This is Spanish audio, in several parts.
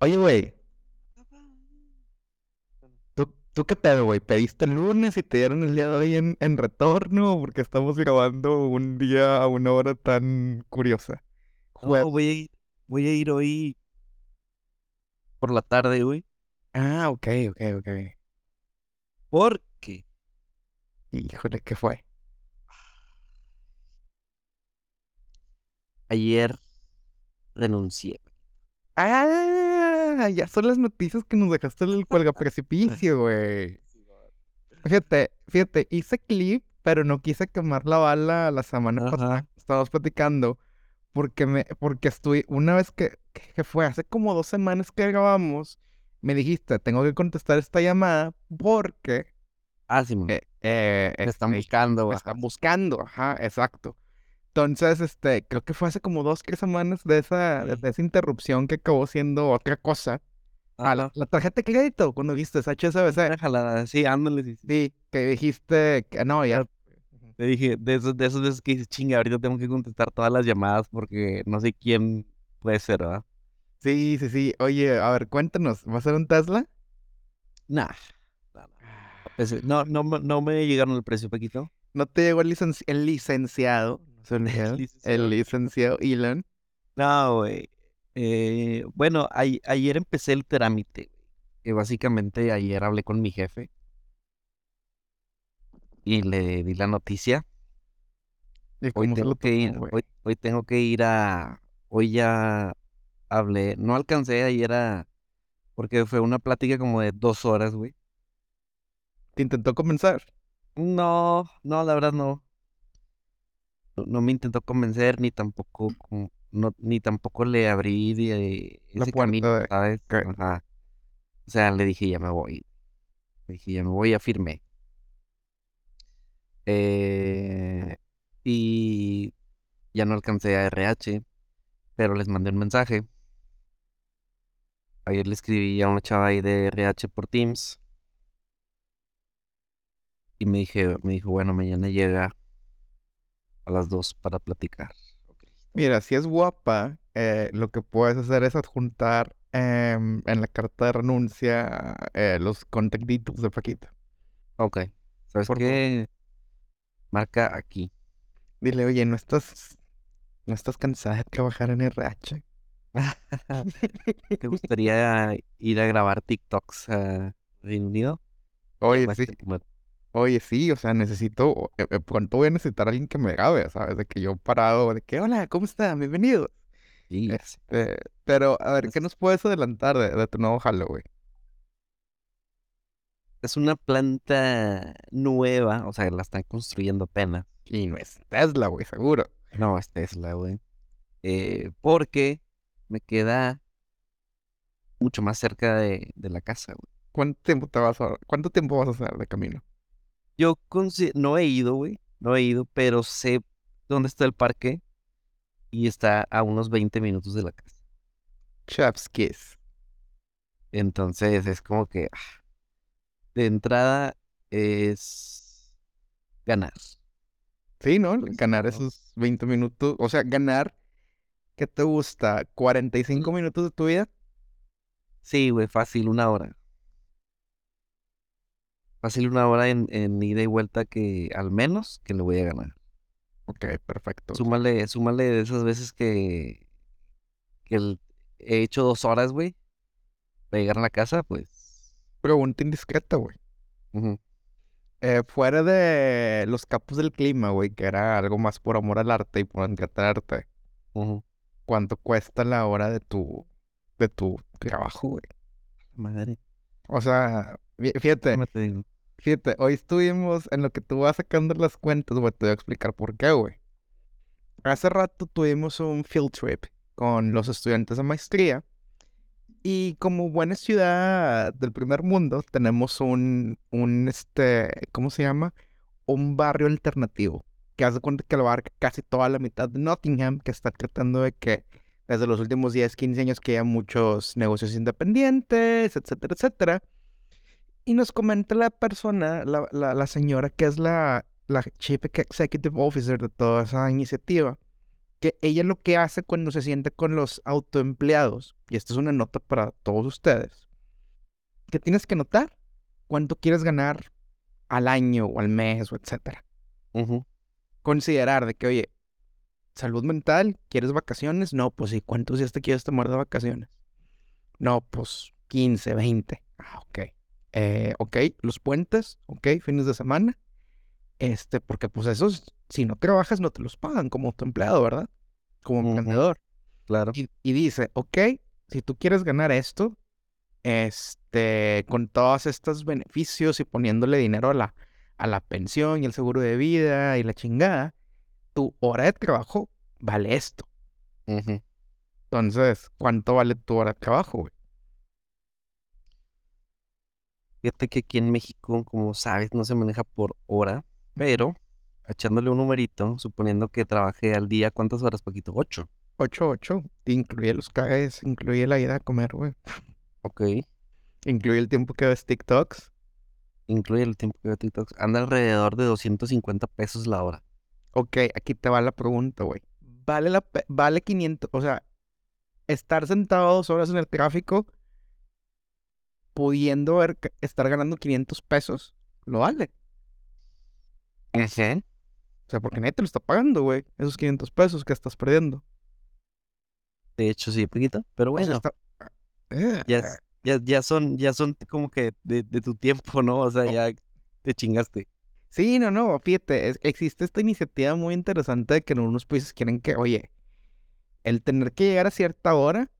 Oye, güey. ¿Tú, ¿Tú qué pedo, güey? ¿Pediste el lunes y te dieron el día de hoy en, en retorno? Porque estamos grabando un día a una hora tan curiosa. Jue- No, voy a ir, voy a ir hoy por la tarde, güey. Ah, ok, ok, ok. Porque Híjole, ¿qué fue? ayer renuncié. Ah, ya son las noticias que nos dejaste en el cuelga precipicio, güey. Fíjate, fíjate, hice clip, pero no quise quemar la bala la semana pasada. Ajá. que Estábamos platicando porque me, porque estuve, una vez que, que fue hace como dos semanas que grabamos, me dijiste, tengo que contestar esta llamada porque Ah, sí, eh, eh, me están este, buscando, me están buscando, ajá, exacto. Entonces, este, creo que fue hace como dos, tres semanas de esa, de esa interrupción que acabó siendo otra cosa. Ah, la, tarjeta de crédito, cuando viste esa HSBC. Jalada, sí, ándale. sí, sí. Sí, que dijiste que no, ya. Te dije, de esos, de esos veces que dices, chinga, ahorita tengo que contestar todas las llamadas porque no sé quién puede ser, ¿verdad? Sí, sí, sí. Oye, a ver, cuéntanos, ¿va a ser un Tesla? Nah. Ese- No, no, me- no me llegaron el precio, Paquito. ¿No te llegó el, licenci- el licenciado? El licenciado Elon. No, güey. Eh, bueno, ay- ayer empecé el trámite, que básicamente ayer hablé con mi jefe y le di la noticia. ¿Y Hoy tengo que ir, hoy, hoy tengo que ir a, hoy ya hablé, no alcancé ayer a, porque fue una plática como de dos horas, güey. ¿Te intentó convencer? No, no, la verdad no. No, me intentó convencer, ni tampoco, como- no, ni tampoco le abrí de La ese camino, de- ¿sabes? Ajá. O sea, le dije, ya me voy. Le dije, ya me voy, ya firmé. Eh, y ya no alcancé a RH, pero les mandé un mensaje. Ayer le escribí a una chava ahí de RH por Teams. Y me dije, me dijo, bueno, mañana llega a las 2 para platicar. Mira, si es guapa, eh, lo que puedes hacer es adjuntar em, en la carta de renuncia eh, los contactitos de Paquita. Ok. ¿Sabes Por qué? Marca aquí. Dile, oye, ¿no estás, no estás cansada de trabajar en RH? ¿Te gustaría ir a grabar TikToks a Reino Unido? Oye, sí, como- oye, sí, o sea, necesito, eh, eh, pronto voy a necesitar a alguien que me grabe, ¿sabes? De que yo parado, de que, hola, ¿cómo está? Bienvenido. Sí, Este, pero, a ver, ¿qué nos puedes adelantar de, de tu nuevo jalo, güey? Es una planta nueva, o sea, la están construyendo apenas. Y no es Tesla, güey, seguro. No, es Tesla, güey. Eh, porque me queda mucho más cerca de, de la casa, güey. ¿Cuánto tiempo te vas a, cuánto tiempo vas a hacer de camino? Yo no he ido, güey. No he ido, pero sé dónde está el parque y está a unos 20 minutos de la casa. Chef's Kiss. Entonces es como que ah, de entrada es ganar. Sí, ¿no? Pues, Ganar esos 20 minutos, o sea, ganar, ¿qué te gusta? ¿45 minutos de tu vida? Sí, güey, fácil, una hora. Fácil una hora en, en ida y vuelta que al menos que le voy a ganar. Ok, perfecto. Súmale, súmale de esas veces que, que el- he hecho dos horas, güey, para llegar a la casa, pues. Pregunta indiscreta, güey. ujú. Eh, fuera de los capos del clima, güey, que era algo más por amor al arte y por Ujú. ¿cuánto cuesta la hora de tu, de tu trabajo, güey? Madre. O sea, fí- fíjate, déjame te digo. Fíjate, hoy estuvimos en lo que tú vas sacando las cuentas, güey, te voy a explicar por qué, güey. Hace rato tuvimos un field trip con los estudiantes de maestría y como buena ciudad del primer mundo tenemos un, un, este, ¿cómo se llama? Un barrio alternativo que hace cuenta que lo abarca casi toda la mitad de Nottingham, que está tratando de que desde los últimos 10, 15 años que haya muchos negocios independientes, etcétera, etcétera. Y nos comenta la persona, la, la, la señora que es la, la Chief Executive Officer de toda esa iniciativa, que ella lo que hace cuando se siente con los autoempleados, y esta es una nota para todos ustedes, que tienes que notar cuánto quieres ganar al año o al mes o etcétera. Considerar de que, oye, salud mental, ¿quieres vacaciones? No, pues sí, ¿cuántos días te quieres tomar de vacaciones? No, pues 15, 20. Ah, ok. Eh, ok, los puentes, ok, fines de semana. Este, porque pues esos, si no trabajas, no te los pagan como tu empleado, ¿verdad? Como Ujú. emprendedor. Claro. Y, y dice, ok, si tú quieres ganar esto, este, con todos estos beneficios y poniéndole dinero a la, a la pensión y el seguro de vida y la chingada, tu hora de trabajo vale esto. Entonces, ¿cuánto vale tu hora de trabajo, güey? Fíjate que aquí en México, como sabes, no se maneja por hora, pero echándole un numerito, suponiendo que trabajé al día, ¿cuántas horas, Paquito? Ocho. 8, 8, incluye los caes, incluye la ida a comer, güey. Ok. Incluye el tiempo que ves TikToks. Incluye el tiempo que veo TikToks. Anda alrededor de 250 pesos la hora. Ok, aquí te va la pregunta, güey. ¿Vale, la pe- vale 500? O sea, estar sentado dos horas en el tráfico pudiendo ver estar ganando 500 pesos, ¿lo vale? Ese. O sea, porque nadie te lo está pagando, güey. Esos 500 pesos que estás perdiendo. De hecho, sí, Paquito. Pero O sea, bueno, está- Eh, ya, es- ya, ya son, ya son como que de, de tu tiempo, ¿no? O sea, ya te chingaste. Sí, no, no, fíjate, es- existe esta iniciativa muy interesante de que en unos países quieren que, oye, el tener que llegar a cierta hora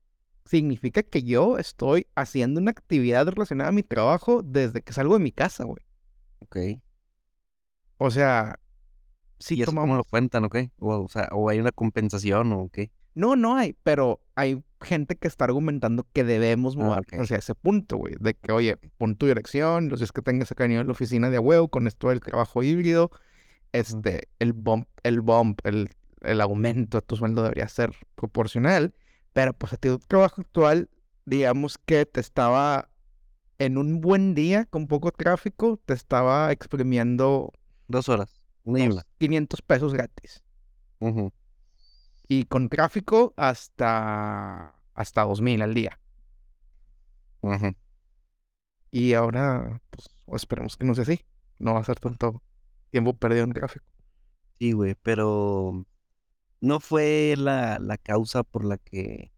significa que yo estoy haciendo una actividad relacionada a mi trabajo desde que salgo de mi casa, güey. Ok. O sea, si ¿Y eso cómo tomamos... lo cuentan, ok? O, o sea, o hay una compensación o qué. No, no hay, pero hay gente que está argumentando que debemos Ah, mover ok. hacia ese punto, güey, de que, oye, pon tu dirección, los días que tengas acá en la oficina de a huevo con esto del trabajo híbrido, este, el bump, el bump, el, el aumento de tu sueldo debería ser proporcional, pero pues a ti tu trabajo actual, digamos que te estaba en un buen día con poco tráfico, te estaba exprimiendo Dos horas. Una. 500 pesos gratis. Ujú. Y con tráfico hasta, hasta 2000 al día. Ujú. Y ahora, pues, esperemos que no sea así. No va a ser tanto tiempo perdido en tráfico. Sí, güey, pero no fue la, la causa por la que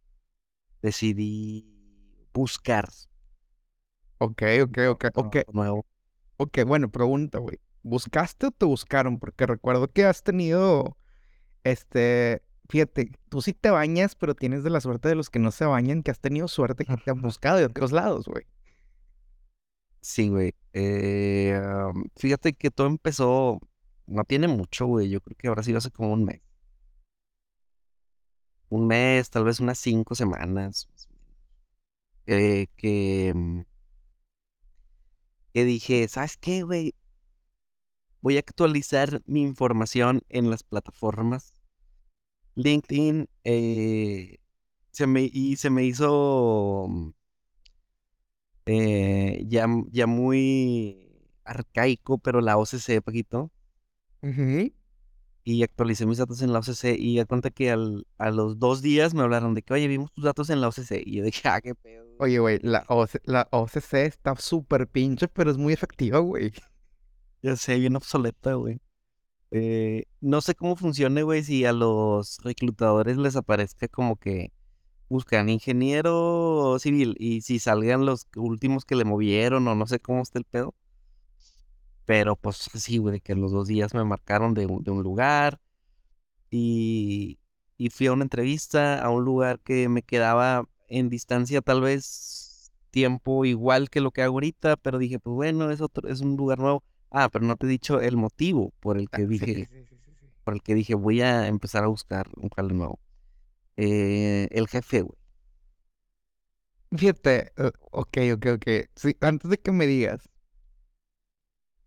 decidí buscar Ok, ok, ok, ok. nuevo. Ok, bueno, pregunta, güey. ¿Buscaste o te buscaron? Porque recuerdo que has tenido, este, fíjate, tú sí te bañas, pero tienes de la suerte de los que no se bañan, que has tenido suerte que te han buscado de otros lados, güey. Sí, güey. Eh, fíjate que todo empezó, no tiene mucho, güey. Yo creo que habrá sido hace como un mes. Un mes, tal vez unas cinco semanas. Eh, que, mm, que dije, ¿sabes qué, güey? Voy a actualizar mi información en las plataformas. LinkedIn, eh, se me, y se me hizo mm, eh, ya, ya muy arcaico, pero la OCC, Paquito. Ujú. Y actualicé mis datos en la OCC y ya cuenta que al, a los dos días me hablaron de que, oye, vimos tus datos en la OCC. Y yo dije, ah, qué pedo. güey". Oye, güey, la, OC la OCC está súper pinche, pero es muy efectiva, güey. Ya sé, bien obsoleta, güey. Eh, no sé cómo funcione, güey, si a los reclutadores les aparezca como que buscan ingeniero civil y si salgan los últimos que le movieron o no sé cómo está el pedo. Pero pues sí, güey, que los dos días me marcaron de un, de un lugar y, y fui a una entrevista a un lugar que me quedaba en distancia tal vez tiempo igual que lo que hago ahorita, pero dije, pues bueno, es otro, es un lugar nuevo. Ah, pero no te he dicho el motivo por el Ah, que dije, sí, sí, sí, sí, sí. por el que dije voy a empezar a buscar un jale nuevo. Eh, el jefe, güey. Fíjate, eh, ok, ok, ok. Sí, antes de que me digas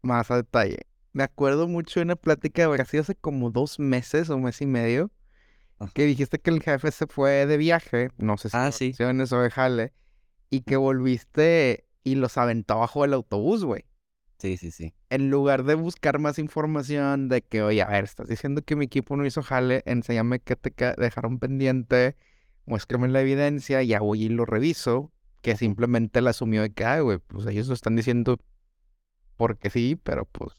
más a detalle, me acuerdo mucho de una plática de Brasil hace como dos meses o mes y medio, Ajá. que dijiste que el jefe se fue de viaje, no sé si Ah, sí. o de jale, y que volviste y los aventó abajo del autobús, güey. Sí, sí, sí. En lugar de buscar más información de que, oye, a ver, estás diciendo que mi equipo no hizo jale, enséñame que te dejaron pendiente, muéstrame la evidencia, ya voy y lo reviso, que simplemente la asumió de que, güey, pues ellos lo están diciendo porque sí, pero pues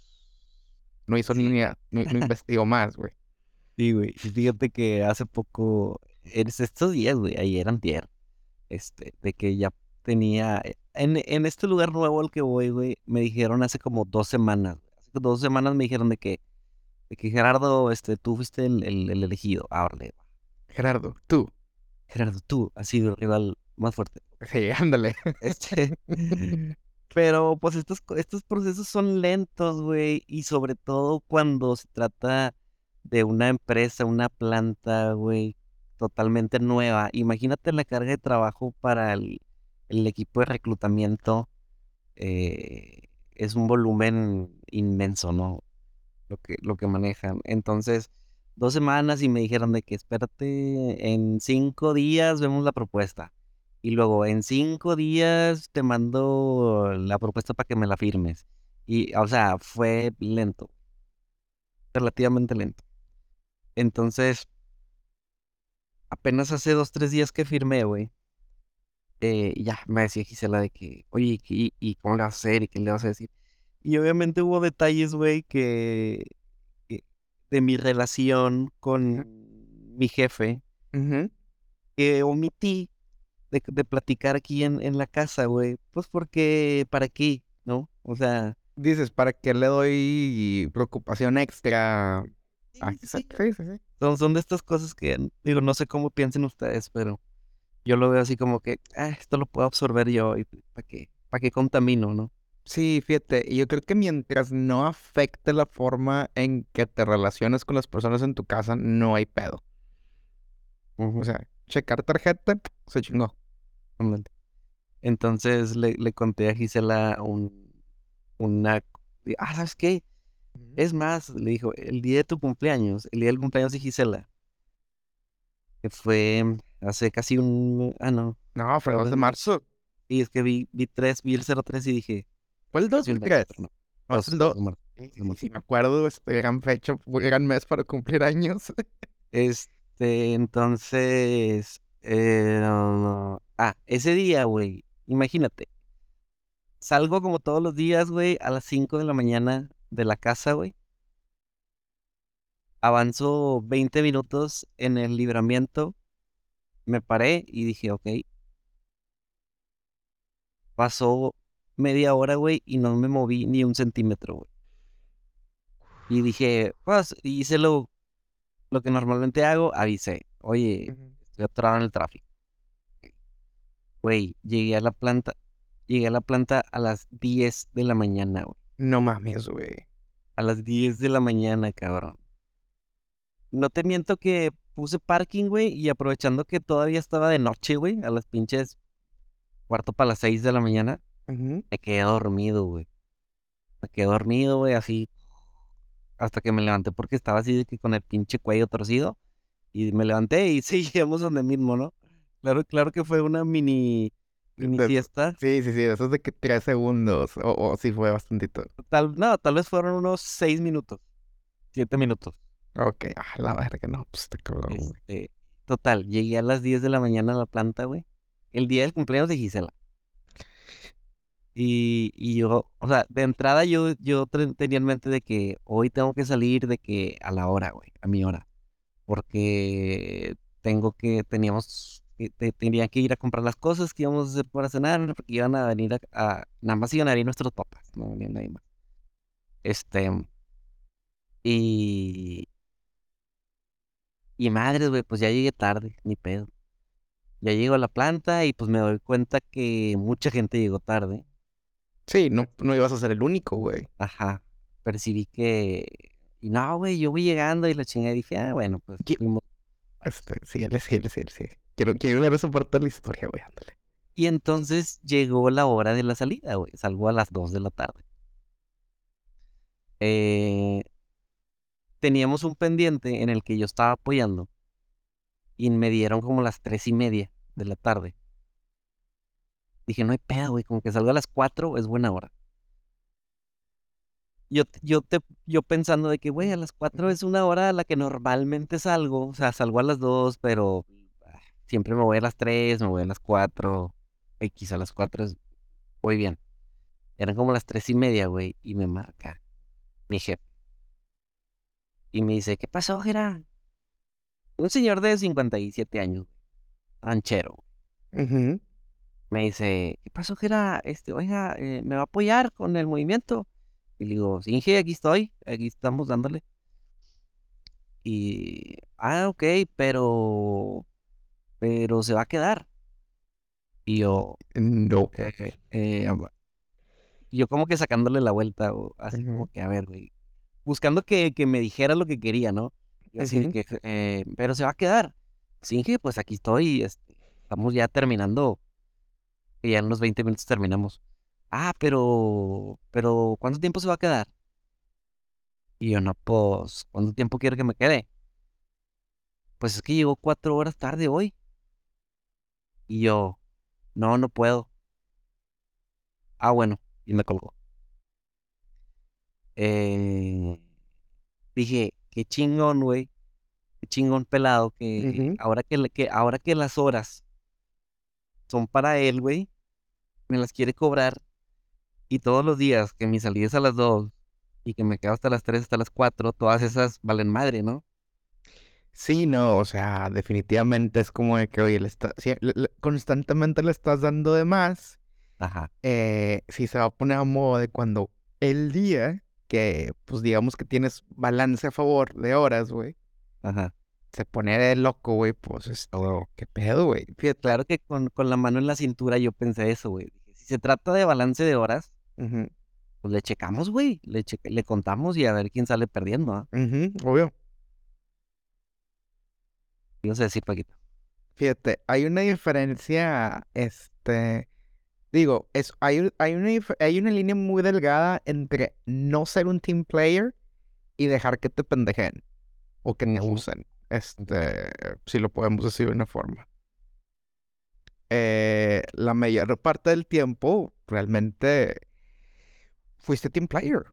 no hizo Sí. ni, no, no investigó más, güey. Sí, güey. Fíjate que hace poco, es estos días, güey, ayer, antier, este, de que ya tenía, eh, en, en este lugar nuevo al que voy, güey, me dijeron hace como dos semanas, güey, hace dos semanas me dijeron de que, de que Gerardo, este, tú fuiste el, el, el elegido, ahora Gerardo, tú. Gerardo, tú has sido el rival más fuerte. Sí, ándale. Este, pero pues estos, estos procesos son lentos, güey, y sobre todo cuando se trata de una empresa, una planta, güey, totalmente nueva. Imagínate la carga de trabajo para el, el equipo de reclutamiento. eh, es un volumen inmenso, ¿no? Lo que, lo que manejan. Entonces, dos semanas y me dijeron de que espérate, en cinco días vemos la propuesta. Y luego en cinco días te mando la propuesta para que me la firmes. Y, o sea, fue lento, relativamente lento. Entonces, apenas hace dos, tres días que firmé, güey. eh, ya me decía Gisela de que, oye, ¿y, y cómo le vas a hacer? ¿Y qué le vas a decir? Y obviamente hubo detalles, güey, que, que- de mi relación con mi jefe que omití de, de platicar aquí en, en la casa, güey. Pues porque, ¿para qué? ¿No? O sea, Dices, ¿para qué le doy preocupación extra? Ah, sí, sí, sí, sí. son, son de estas cosas que, digo, no sé cómo piensen ustedes, pero yo lo veo así como que, ah, esto lo puedo absorber yo y ¿para qué? ¿Para qué contamino, no? Sí, fíjate, y yo creo que mientras no afecte la forma en que te relacionas con las personas en tu casa, no hay pedo. O sea, checar tarjeta, se chingó. Entonces le, le conté a Gisela un, una, ah, ¿sabes qué? Es más, le dijo, el día de tu cumpleaños, el día del cumpleaños de Gisela, que fue hace casi un, ah, no, No, fue el 2 de marzo. y es que vi, vi tres, vi el 03 y dije, ¿Fue el 2 casi o el mes, 3? pero no, No, el dos 2. de marzo, Sí, me acuerdo, este, gran fecha, gran mes para cumplir años. Este, entonces, eh, ah, ese día, güey, imagínate, salgo como todos los días, güey, a las 5 de la mañana de la casa, güey. Avanzo 20 minutos en el libramiento, me paré y dije, ok. Pasó media hora, güey, y no me moví ni un centímetro, güey. Y dije, pues, hice lo, lo que normalmente hago, avisé, oye, estoy atorado en el tráfico. Güey, llegué a la planta, llegué a la planta a las 10 de la mañana, güey. No mames, güey. A las 10 de la mañana, cabrón. No te miento que puse parking, güey, y aprovechando que todavía estaba de noche, güey, a las pinches cuarto para las 6 de la mañana, me quedé dormido, güey. Me quedé dormido, güey, así, hasta que me levanté porque estaba así de que con el pinche cuello torcido. Y me levanté y seguíamos donde mismo, ¿no? Claro, claro que fue una mini, mini De- siesta. Sí, sí, sí, eso es de que tres segundos, o, o sí fue bastantito. Tal, no, tal vez fueron unos seis minutos, siete minutos. Ok, ah, la verga, no, pues está cabrón. Este, total, llegué a las 10 de la mañana a la planta, güey. El día del cumpleaños de Gisela. Y, y yo, o sea, de entrada yo, yo tenía en mente de que hoy tengo que salir de que a la hora, güey, a mi hora. Porque tengo que, teníamos, que- te- tenía que ir a comprar las cosas que íbamos a hacer para cenar, porque iban a venir a, a- nada más iban a venir nuestros papás, no venía nadie más. Este, y, y madres, güey, pues ya llegué tarde, ni pedo. Ya llego a la planta y pues me doy cuenta que mucha gente llegó tarde. Sí, no, no ibas a ser el único, güey. Ajá. Percibí que. Y no, güey, yo voy llegando y la chingada dije, ah, bueno, pues. Este, síguele, síguele, síguele, síguele. Quiero, quiero ver de la historia, güey, ándale. Y entonces llegó la hora de la salida, güey. Salgo a las 2 de la tarde. Eh, teníamos un pendiente en el que yo estaba apoyando. Y me dieron como las tres y media de la tarde. Dije, no hay pedo, güey. Como que salgo a las 4 es buena hora. yo, yo, te, yo pensando de que, güey, a las 4 es una hora a la que normalmente salgo. O sea, salgo a las 2, pero siempre me voy a las 3, me voy a las 4. X a las 4 es, voy bien. Eran como las 3 y media, güey, y me marca mi jefe. Y me dice, ¿qué pasó, Gerard? Un señor de 57 años, ranchero. Me dice, ¿qué pasó, Gerard? Este, oiga, eh, ¿me va a apoyar con el movimiento? Y le digo, sí, Inge, aquí estoy, aquí estamos dándole. Y, ah, ok, pero, pero se va a quedar. Y yo, No. eh, eh, yo como que sacándole la vuelta, o así como que, a ver, güey, buscando que, que me dijera lo que quería, ¿no? Yo así que, eh, pero se va a quedar. Sí, pues aquí estoy, este, estamos ya terminando, y ya en unos 20 minutos terminamos. Ah, pero, pero, ¿cuánto tiempo se va a quedar? Y yo, no, pues, ¿cuánto tiempo quiere que me quede? Pues es que llegó cuatro horas tarde hoy. Y yo, no, no puedo. Ah, bueno, y me colgó. Eh, dije, qué chingón, güey, qué chingón pelado, que ahora que, le- que ahora que las horas son para él, güey, me las quiere cobrar. Y todos los días que mi salida es a las dos y que me quedo hasta las tres, hasta las cuatro, todas esas valen madre, ¿no? Sí, no, o sea, definitivamente es como de que, oye, le está, sí, le- le- constantemente le estás dando de más. Ajá, eh, si se va a poner a modo de cuando el día que, pues digamos que tienes balance a favor de horas, güey, ajá. se pone de loco, güey, pues, este, ¿qué pedo, güey? Fíjate. Claro que con, con la mano en la cintura yo pensé eso, güey. Dije, si se trata de balance de horas, Ujú, pues le checamos, güey. Le, le contamos y a ver quién sale perdiendo, ¿ah? ujú, obvio. No sé decir, Paquito. Fíjate, hay una diferencia, este, digo, es, hay, hay, una, hay una línea muy delgada entre no ser un team player y dejar que te pendejen o que te usen, este, si lo podemos decir de una forma. Eh, la mayor parte del tiempo, realmente, fuiste team player.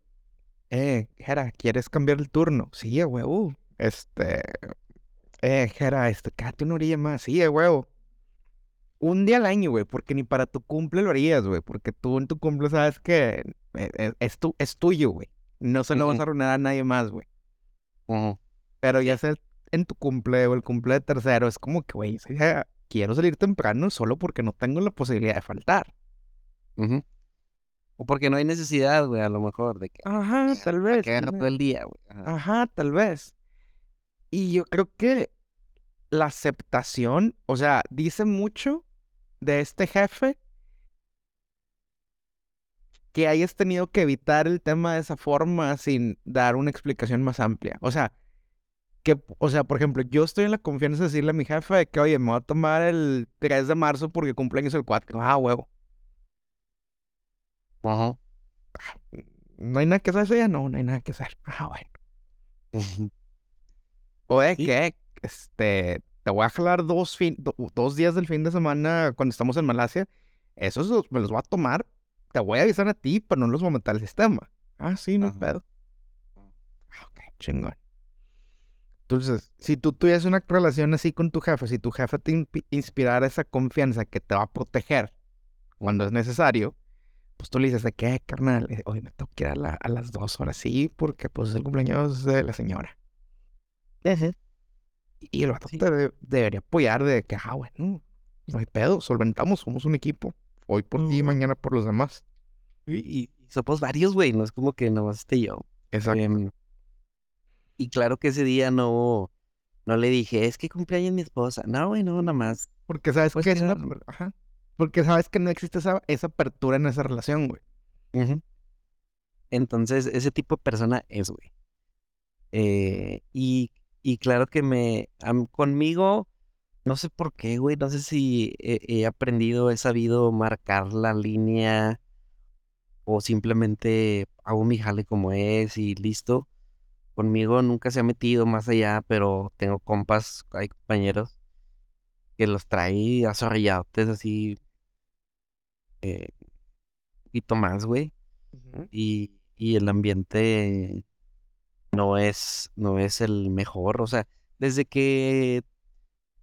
Eh, Jera, ¿quieres cambiar el turno? Sí, a huevo. Este, eh, Jera, este, quédate una orilla más. Sí, a huevo. Un día al año, güey, porque ni para tu cumple lo harías, güey, porque tú en tu cumple sabes que eh, eh, es, tu, es tuyo, güey. No se lo vas a arruinar a nadie más, güey. Pero ya sea en tu cumple o el cumple de tercero, es como que, güey, quiero salir temprano solo porque no tengo la posibilidad de faltar. O porque no hay necesidad, güey, a lo mejor, de que Ajá, tal vez. que agarra todo el día, güey. Ajá. Ajá, tal vez. Y yo creo que la aceptación, o sea, dice mucho de este jefe que hayas tenido que evitar el tema de esa forma sin dar una explicación más amplia. O sea, que, o sea, por ejemplo, yo estoy en la confianza de decirle a mi jefe de que, oye, me voy a tomar el 3 de marzo porque cumpleaños el 4. Ah, huevo. Ujú. No hay nada que hacer día, no, no hay nada que hacer. Ah, bueno. Ujú. O de Sí. que, este, te voy a jalar dos, fin, do- dos días del fin de semana cuando estamos en Malasia. Esos los- me los voy a tomar. Te voy a avisar a ti, pero no los voy a meter al sistema. Ah, sí, no pedo. Ah, Ok, chingón. Entonces, si tú tuvieras una relación así con tu jefe, si tu jefe te inspirara esa confianza que te va a proteger cuando es necesario, pues tú le dices de qué, carnal, Eh, hoy me tengo que ir a, la- a las dos horas, sí, porque pues es el cumpleaños de la señora. Y el vato Sí. de- debería apoyar de que, ah, bueno, no hay pedo, solventamos, somos un equipo. Hoy por ti, Ujú. mañana por los demás. Y, somos varios, güey, no es como que nomás esté yo. Exacto. Em, y claro que ese día no, no le dije, es que cumpleaños mi esposa. No, güey, no, nada más. Porque sabes Pues que es una... claro. Ajá. Porque sabes que no existe esa, esa apertura en esa relación, güey. Entonces, ese tipo de persona es, güey. Eh, y, y claro que me, am- conmigo, no sé por qué, güey, no sé si he, he aprendido, he sabido marcar la línea o simplemente hago mi jale como es y listo. Conmigo nunca se ha metido más allá, pero tengo compas, hay compañeros que los trae azorrillados así, eh, un poquito más, güey. Y, y el ambiente no es, no es el mejor. O sea, desde que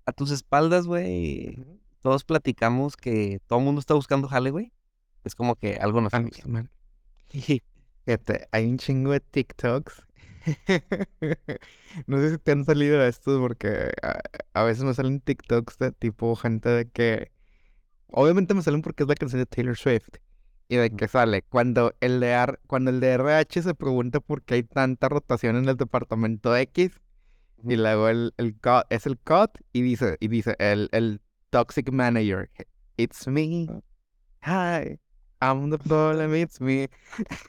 a tus espaldas, güey, todos platicamos que todo el mundo está buscando jale, güey. Es como que algo nos man. Fíjate, hay un chingo de TikToks. No sé si te han salido estos porque a, a veces me salen TikToks de tipo gente de que... Obviamente me salen porque es la canción de Taylor Swift. Y de que sale cuando el de, R- cuando el de RH se pregunta por qué hay tanta rotación en el departamento X. Y luego el, el cut, es el cut y dice, y dice el, el toxic manager. It's me. Hi. I'm the problem, it's me.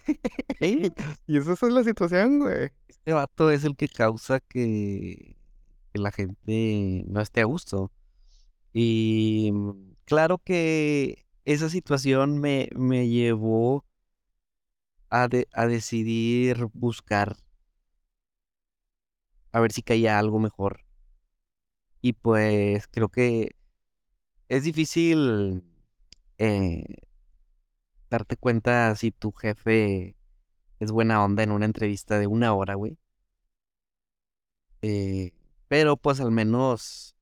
Y esa es la situación, güey. Este vato es el que causa que, que la gente no esté a gusto. Y claro que esa situación me, me llevó a, de- a decidir buscar a ver si caía algo mejor. Y pues creo que es difícil eh, darte cuenta si tu jefe es buena onda en una entrevista de una hora, güey. Eh, pero pues al menos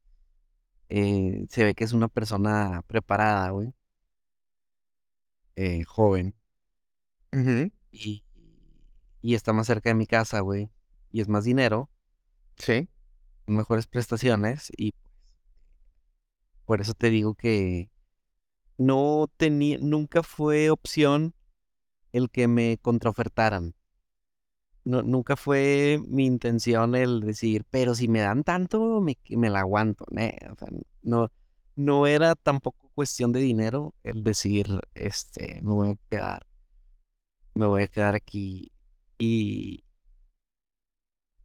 eh, se ve que es una persona preparada, güey. Eh, joven. Ujú, Y, y está más cerca de mi casa, güey. Y es más dinero, Sí. mejores prestaciones. Y pues por eso te digo que no tenía, nunca fue opción el que me contraofertaran. No, nunca fue mi intención el decir, pero si me dan tanto, me, me la aguanto. ne, o sea, no, no era tampoco cuestión de dinero el decir, este, me voy a quedar, me voy a quedar aquí. Y,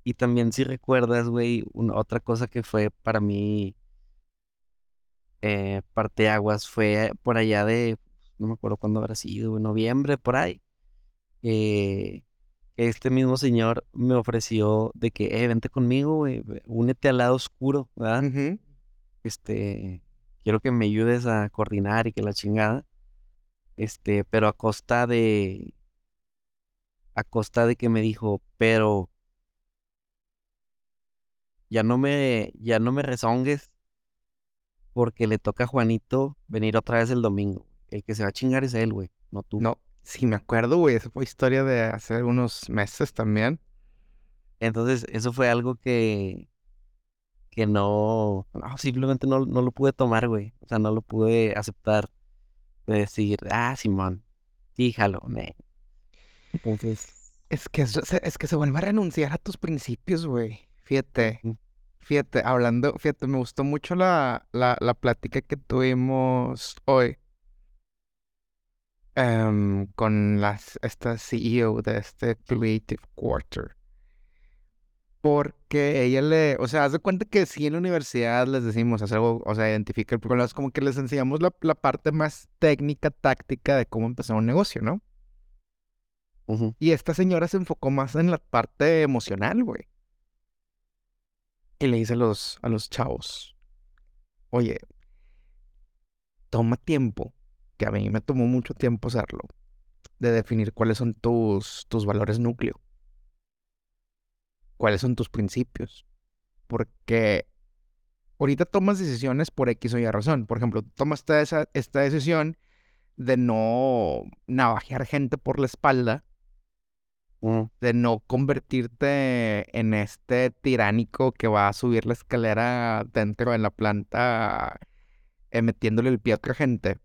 y también si recuerdas, güey, una- otra cosa que fue para mí eh, parteaguas fue por allá de, no me acuerdo cuándo habrá sido, en noviembre, por ahí. eh, este mismo señor me ofreció de que, eh, vente conmigo, güey, únete al lado oscuro, ¿verdad? Este, quiero que me ayudes a coordinar y que la chingada. Este, pero a costa de, a costa de que me dijo, pero ya no me, ya no me rezongues porque le toca a Juanito venir otra vez el domingo. El que se va a chingar es él, güey, no tú. No, sí me acuerdo, güey. Esa fue historia de hace unos meses también. Entonces, eso fue algo que, que no, no, simplemente no, no lo pude tomar, güey. O sea, no lo pude aceptar de decir, ah, Simón, fíjalo, ne. Entonces, Es que, es que se vuelve a renunciar a tus principios, güey. Fíjate, fíjate, hablando, fíjate, me gustó mucho la, la, la plática que tuvimos hoy em, con las, esta CEO de este Creative Quarter. Porque ella le, o sea, haz de cuenta que si en la universidad les decimos hacer algo, o sea, identifica el problema, es como que les enseñamos la, la parte más técnica, táctica de cómo empezar un negocio, ¿no? Y esta señora se enfocó más en la parte emocional, güey. Y le dice a los, a los chavos, oye, toma tiempo, que a mí me tomó mucho tiempo hacerlo, de definir cuáles son tus, tus valores núcleo, cuáles son tus principios. Porque ahorita tomas decisiones por X o Y razón. Por ejemplo, tú tomaste esa, esta decisión de no navajear gente por la espalda ujú. de no convertirte en este tiránico que va a subir la escalera dentro de la planta eh, metiéndole el pie a otra gente.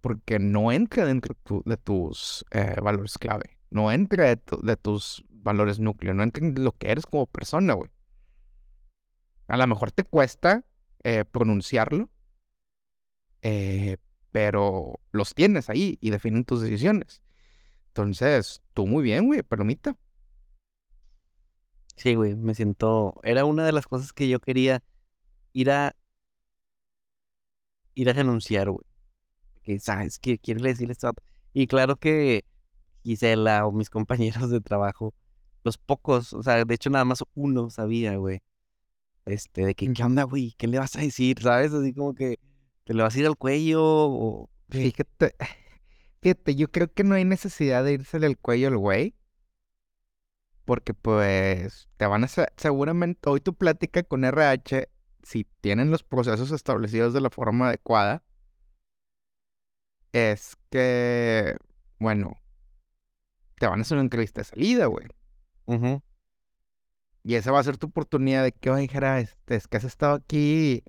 Porque no entra dentro tu- de tus eh, valores clave. No entra de, tu- de tus valores núcleo. No entra en lo que eres como persona, güey. A lo mejor te cuesta eh, pronunciarlo. eh, pero los tienes ahí y definen tus decisiones. Entonces, tú muy bien, güey, palomita. Sí, güey, me siento, era una de las cosas que yo quería ir a, ir a renunciar, güey. Que, ¿sabes? Que quiero decirle esto. Y claro que Gisela o mis compañeros de trabajo, los pocos, o sea, de hecho nada más uno sabía, güey. Este, de que, ¿qué onda, güey? ¿Qué le vas a decir? ¿Sabes? Así como que, ¿te le vas a ir al cuello? O? Fíjate, Fíjate, yo creo que no hay necesidad de irse el cuello al güey. Porque pues te van a hacer, seguramente hoy tu plática con RH, si tienen los procesos establecidos de la forma adecuada, es que, bueno, te van a hacer una entrevista de salida, güey. Ujú. Y esa va a ser tu oportunidad de que, oye, Jera, este, es que has estado aquí.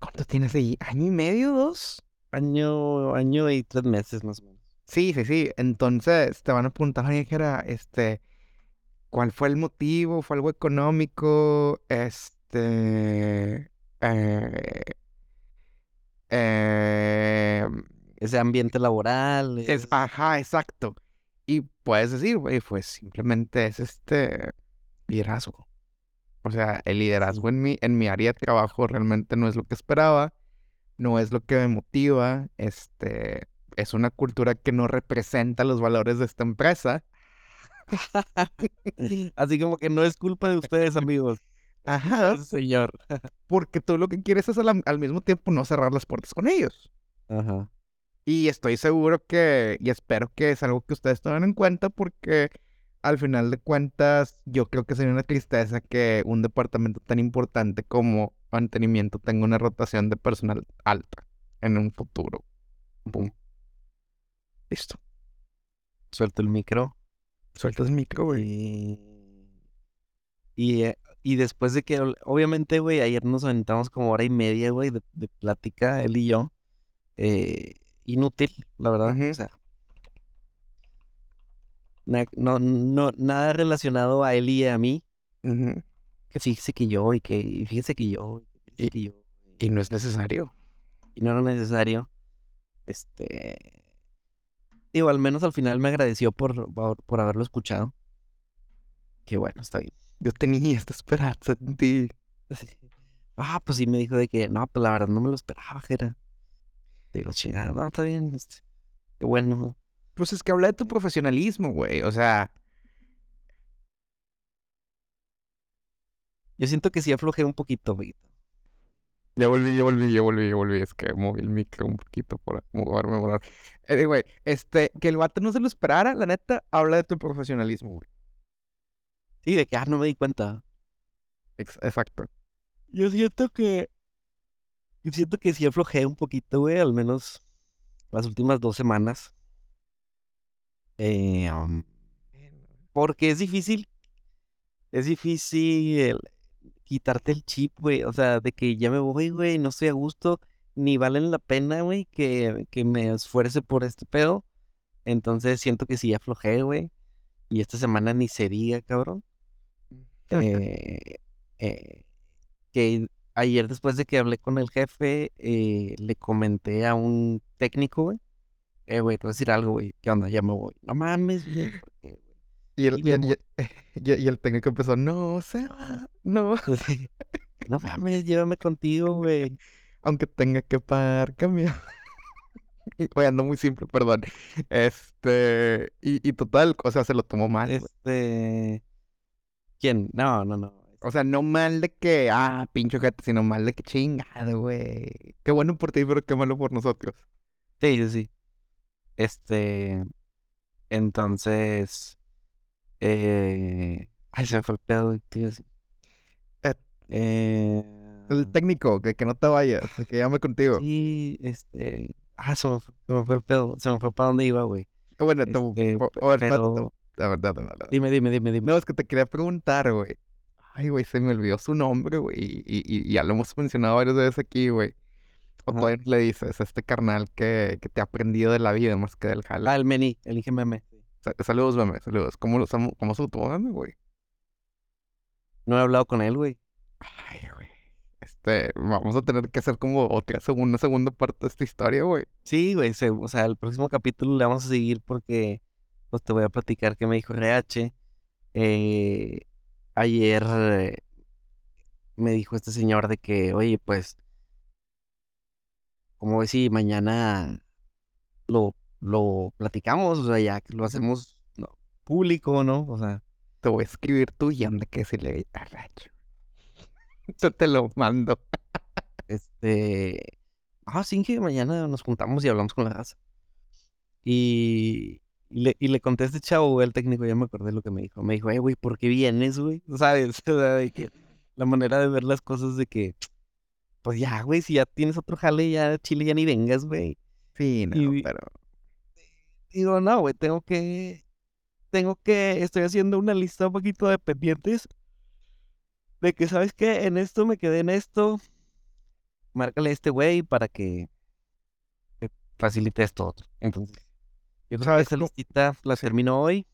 ¿Cuánto tienes ahí? ¿Año y medio, dos? Año, año y tres meses más o menos. Sí, sí, sí. Entonces te van a preguntar, oye, Jera, este, ¿cuál fue el motivo? ¿Fue algo económico? Este. Eh, eh, Ese ambiente laboral. es, es- ajá, exacto. Y puedes decir, güey, pues simplemente es este liderazgo. O sea, el liderazgo en mi, en mi área de trabajo realmente no es lo que esperaba, no es lo que me motiva, este, es una cultura que no representa los valores de esta empresa. Así como que no es culpa de ustedes, amigos. Ajá, Señor. porque tú lo que quieres es al, al mismo tiempo no cerrar las puertas con ellos. Ajá. Y estoy seguro que, y espero que es algo que ustedes tomen en cuenta porque al final de cuentas yo creo que sería una tristeza que un departamento tan importante como mantenimiento tenga una rotación de personal alta en un futuro. Boom. Listo. Suelto el micro. Sueltas el micro, güey. Y, y, eh, y después de que, obviamente, güey, ayer nos aventamos como hora y media, güey, de, de plática, él y yo. eh, inútil, la verdad. O sea, na- no, no, nada relacionado a él y a mí. Que fíjese que yo, y que y fíjese que yo, y fíjese que yo. Y no es necesario. y no era necesario. Este. Digo, al menos al final me agradeció por, por, por haberlo escuchado. Que bueno, está bien. Yo tenía esta esperanza en ti. Ah, pues sí me dijo de que, no, pues la verdad no me lo esperaba, Jera. Digo, chingada, no, está bien. este, qué bueno. Pues es que habla de tu profesionalismo, güey. O sea, Yo siento que sí aflojé un poquito, güey. Ya volví, ya volví, ya volví, ya volví. Es que moví el micro un poquito por moverme, mover. Anyway, este, que el vato no se lo esperara, la neta, habla de tu profesionalismo, güey. Sí, de que, ah, no me di cuenta. Ex- exacto. Yo siento que. Yo siento que sí aflojé un poquito, güey, al menos las últimas dos semanas. Eh, um, porque es difícil. Es difícil quitarte el chip, güey. O sea, de que ya me voy, güey, no estoy a gusto, ni valen la pena, güey, que, que me esfuerce por este pedo. Entonces siento que sí aflojé, güey. Y esta semana ni se diga, cabrón. Eh, eh, que ayer después de que hablé con el jefe, eh, le comenté a un técnico, güey. Eh, güey, te voy a decir algo, güey. ¿Qué onda? Ya me voy. No mames, güey. Y el, Y y, me el- mo- y- y el técnico empezó, no, se va, no, No mames, llévame contigo, güey. aunque tenga que pagar camión. Güey, ando muy simple, perdón. Este, y, total, o sea, se lo tomó mal. Este. ¿Quién? No, no, no. O sea, no mal de que, ah, pincho gente, sino mal de que chingado, güey. Qué bueno por ti, pero qué malo por nosotros. Sí, sí, sí. Este. Entonces. Eh. Ay, se me fue el pedo, a decir. Eh, Eh. El técnico, que, que no te vayas, que llame contigo. Sí, este. Ah, se me, fue- se me fue el pedo. Se me fue para dónde iba, güey. Bueno, tú, Este, espérate, pero. la verdad, la verdad. Dime, dime, dime, dime. No, es que te quería preguntar, güey. Ay, güey, se me olvidó su nombre, güey. Y, y- y ya lo hemos mencionado varias veces aquí, güey. O Ajá. todavía no le dices a este carnal que, que te ha aprendido de la vida más que del jale. Ah, el Meni, el Inge Meme. Sa- Saludos, meme, saludos. ¿Cómo, lo, cómo, se meme, güey? No he hablado con él, güey. Ay, güey. Este, vamos a tener que hacer como otra segunda, segunda parte de esta historia, güey. Sí, güey. se- o sea, el próximo capítulo le vamos a seguir porque. Pues te voy a platicar que me dijo RH. Eh, ayer eh, me dijo este señor de que, oye, pues. Como ves si mañana lo, lo platicamos? O sea, ya lo hacemos público, ¿no? O sea. Te voy a escribir tu guion de que se le arracho. Yo te lo mando. Este. Ah, sí, que mañana nos juntamos y hablamos con la raza. Y, y le, y le conté a este chavo, güey, el técnico, ya me acordé lo que me dijo. Me dijo, eh, güey, ¿por qué vienes, güey? ¿Sabes? O sea, de que la manera de ver las cosas de que, pues ya, güey, si ya tienes otro jale, ya Chile ya ni vengas, güey. Sí, no, Y- pero... Digo, no, güey, tengo que, tengo que, estoy haciendo una lista un poquito de pendientes de que, ¿sabes qué? En esto me quedé en esto, márcale a este güey para que te facilite esto otro. Entonces, yo creo que ¿Sabes esa listita la termino hoy.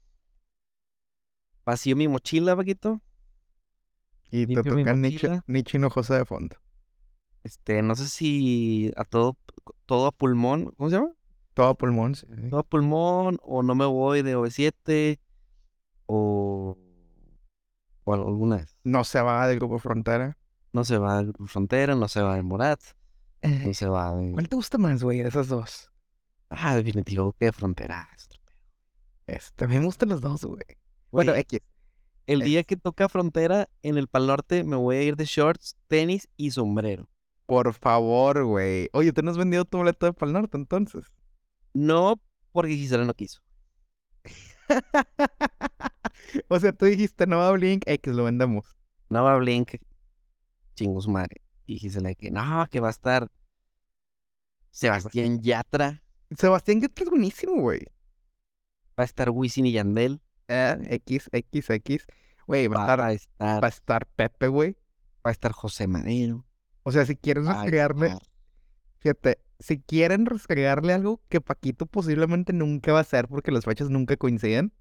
Vacío mi mochila, vaquito. Y te Limpio mi toca Nietzsche, Hinojosa de fondo. Este, no sé si a todo, todo a pulmón, ¿cómo se llama? Todo a pulmón. sí, sí. Todo a pulmón, o no me voy de OV7, o, o alguna vez. No se va del grupo Frontera. No se va de Frontera, no se va de Morat, no se va de... ¿Cuál te gusta más, güey, de esas dos? Ah, definitivo que de Frontera. Este, me gustan los dos, güey. Bueno, X. el día que toca Frontera en el Pal Norte me voy a ir de shorts, tenis y sombrero. Por favor, güey. Oye, ¿te no has vendido tu boleto de Pal Norte entonces? No porque Gisela no quiso. o sea, tú dijiste, no va a Blink, X, lo vendemos. No va a Blink, chingo su madre. Y Gisela que no, que va a estar Sebastián Yatra, Sebastián Yatra es buenísimo, güey. va a estar Wisin y Yandel, Eh, X, X, X. Güey, va, va, a estar, va a estar Pepe, güey. va a estar José Madero. O sea, si quieres restregarle, estar- fíjate, si quieren restregarle algo que Paquito posiblemente nunca va a hacer porque las fechas nunca coinciden,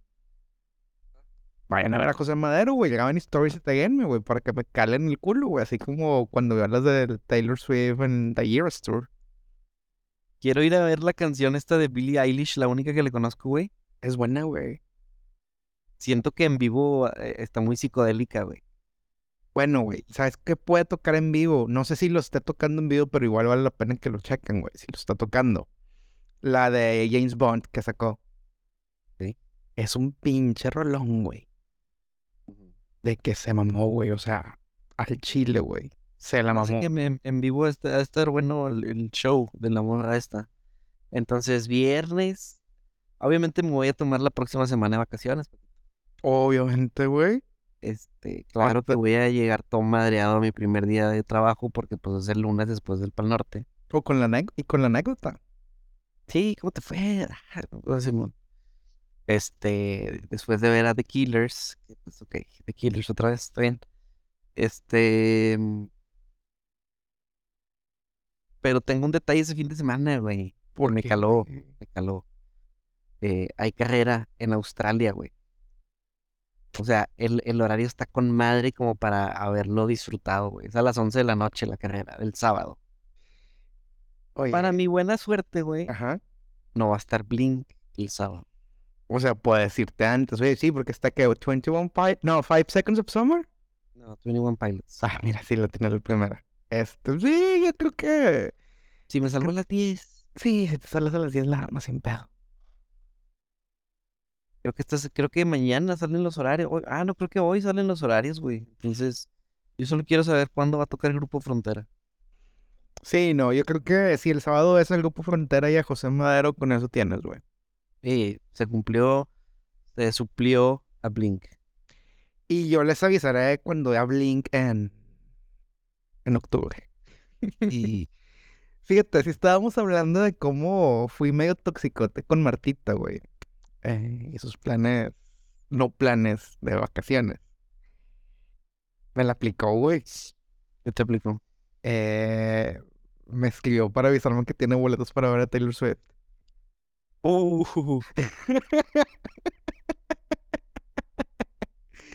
vayan a ver a José Madero, güey. Graben stories taguenme, güey, para que me calen el culo, güey. Así como cuando hablas de Taylor Swift en The Eras Tour. Quiero ir a ver la canción esta de Billie Eilish, la única que le conozco, güey. Es buena, güey. Siento que en vivo eh, está muy psicodélica, güey. Bueno, güey, ¿sabes qué puede tocar en vivo? No sé si lo esté tocando en vivo, pero igual vale la pena que lo chequen, güey, si lo está tocando. La de James Bond que sacó. Sí. Es un pinche rolón, güey. De que se mamó, güey, o sea, al chile, güey. Se la Así mamó. que en vivo está, va a estar bueno el, el show de la morra esta. Entonces, viernes. Obviamente me voy a tomar la próxima semana de vacaciones. Obviamente, güey. Este, claro que voy a llegar todo madreado a mi primer día de trabajo porque pues es el lunes después del Pal Norte. O con la anécdota. Y con la anécdota. Sí, ¿cómo te fue? Ah, Simón. Este, después de ver a The Killers, pues ok, The Killers otra vez, está bien. Este, pero tengo un detalle ese fin de semana, güey. ¿Por me caló, güey? me caló. Eh, hay carrera en Australia, güey. O sea, el, el horario está con madre como para haberlo disfrutado, güey. Es a las 11 de la noche la carrera, el sábado. Oye, Para mi buena suerte, güey, Ajá. no va a estar Blink el sábado. O sea, puedes irte antes, oye, sí, porque está que 21 Pi- No, 5 Seconds of Summer. No, 21 Pilots. Ah, mira, sí, la tiene la primera. Este, sí, yo creo que. Si me salgo a las 10. Sí, si te sales a las 10 la armas sin pedo. Creo que estás, creo que mañana salen los horarios. Hoy- ah, no, creo que hoy salen los horarios, güey. Entonces, yo solo quiero saber cuándo va a tocar el Grupo Frontera. Sí, no, yo creo que si el sábado es el grupo Frontera y a José Madero, con eso tienes, güey. Y se cumplió, se suplió a Blink. Y yo les avisaré cuando vea Blink en. En octubre. Y Fíjate, si estábamos hablando de cómo fui medio toxicote con Martita, güey. eh, y sus planes. No planes de vacaciones. Me la aplicó, güey. yo te aplico. Eh, me escribió para avisarme que tiene boletos para ver a Taylor Swift. Uh,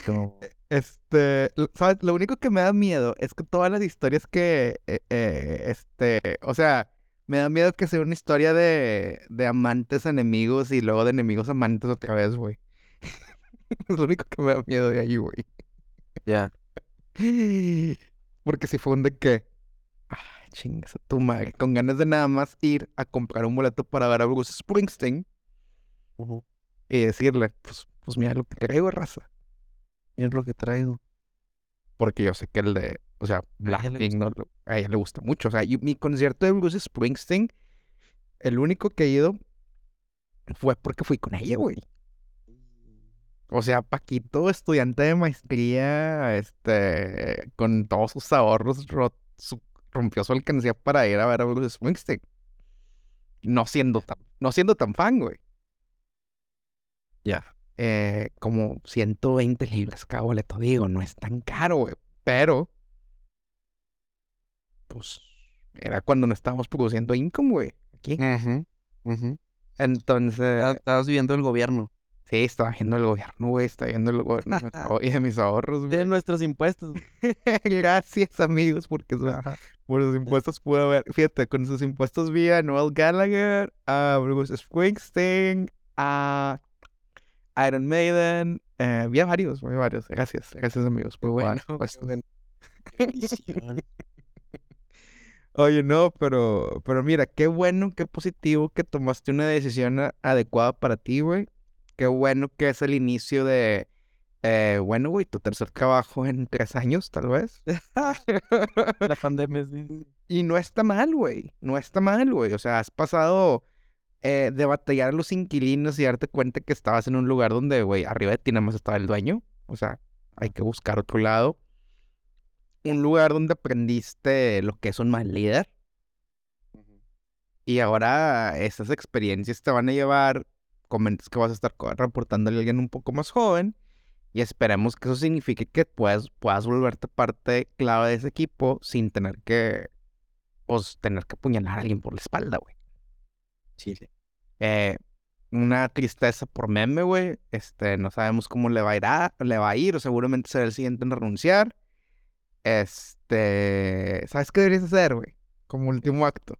Este, ¿sabes? Lo único que me da miedo es que todas las historias que, eh, eh, este, o sea, me da miedo que sea una historia de, de amantes enemigos y luego de enemigos amantes otra vez, güey. Es lo único que me da miedo de ahí, güey. ya. Porque si fue un de que, ah, chingas a tu madre, con ganas de nada más ir a comprar un boleto para ver a Bruce Springsteen y decirle, pues, pues mira lo que traigo, raza. Es lo que traigo. Porque yo sé que el de, o sea, Blackpink no, a ella le gusta mucho. O sea, mi concierto de Bruce Springsteen, el único que he ido, fue porque fui con ella, güey. O sea, Paquito, estudiante de maestría, este, con todos sus ahorros, su- rompió su alcancía para ir a ver a Bruce Springsteen. No siendo tan, no siendo tan fan, güey. Ya. Eh, como 120 libras cada boleto, digo, no es tan caro, güey. Pero, pues, era cuando no estábamos produciendo income, güey. Aquí. Entonces, Estabas viviendo el gobierno. sí, estaba viendo el gobierno, güey. Estaba viendo el gobierno y de mis ahorros, güey. De nuestros impuestos. Gracias, amigos, porque por los impuestos pude haber. Fíjate, con sus impuestos vi a Noel Gallagher, a Bruce Springsteen, a Iron Maiden. Eh, vi a varios, vi a varios. Gracias, gracias, amigos. Bueno, pues, bueno. Oye, no, pero, pero mira, qué bueno, qué positivo que tomaste una decisión adecuada para ti, güey. Qué bueno que es el inicio de, eh, bueno, güey, tu tercer trabajo en tres años, tal vez. La pandemia sí. Y no está mal, güey. No está mal, güey. O sea, has pasado eh, de batallar a los inquilinos y darte cuenta que estabas en un lugar donde, güey, arriba de ti nada más estaba el dueño. O sea, hay que buscar otro lado. Un lugar donde aprendiste lo que es un mal líder. Y ahora esas experiencias te van a llevar, comentas que vas a estar reportándole a alguien un poco más joven. Y esperemos que eso signifique que puedas, puedas volverte parte clave de ese equipo sin tener que, pues, tener que apuñalar a alguien por la espalda, güey. Chile. Eh, una tristeza por meme, güey. Este, no sabemos cómo le va a ir, a- le va a ir, o seguramente será el siguiente en renunciar. Este, ¿sabes qué deberías hacer, güey? Como último acto.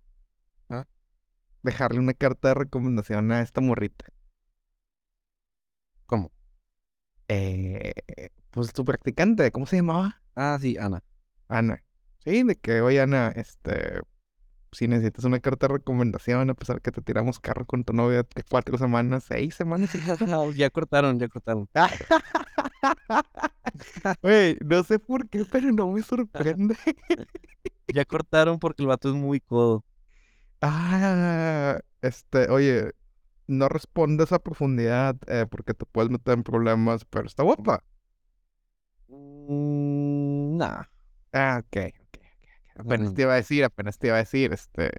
¿Ah? Dejarle una carta de recomendación a esta morrita. ¿Cómo? Eh, pues tu practicante, ¿cómo se llamaba? Ah, sí, Ana. Ana. Sí, de que, oye, Ana, este, si necesitas una carta de recomendación, a pesar que te tiramos carro con tu novia de cuatro semanas, seis semanas. ya cortaron, ya cortaron. Güey, no sé por qué, pero no me sorprende. Ya cortaron porque el vato es muy codo. Ah, este, oye, no respondes a profundidad eh, porque te puedes meter en problemas, pero está guapa. Mm, nah. Ah, ok. Apenas te iba a decir, apenas te iba a decir, este,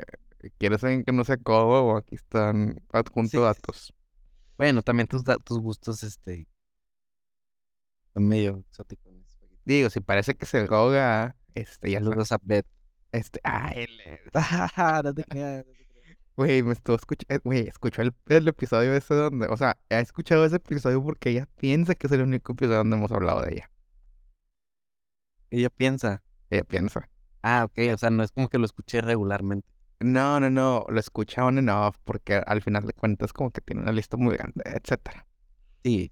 ¿quieres alguien que no sea codo o aquí están adjuntos Sí. datos? Bueno, también tus, tus gustos, este, son medio exóticos. Digo, si parece que se droga, este, ya lo, Saludos a Beth. este, ah, él, eh, no te creas, no te creas. güey, me estuvo escuchando, güey, escuchó el, el episodio ese donde, o sea, ha escuchado ese episodio porque ella piensa que es el único episodio donde hemos hablado de ella. Ella piensa. Ella piensa. Ah, ok, o sea, no es como que lo escuché regularmente. No, no, no, lo escucha on and off porque al final de cuentas como que tiene una lista muy grande, etcétera, Sí,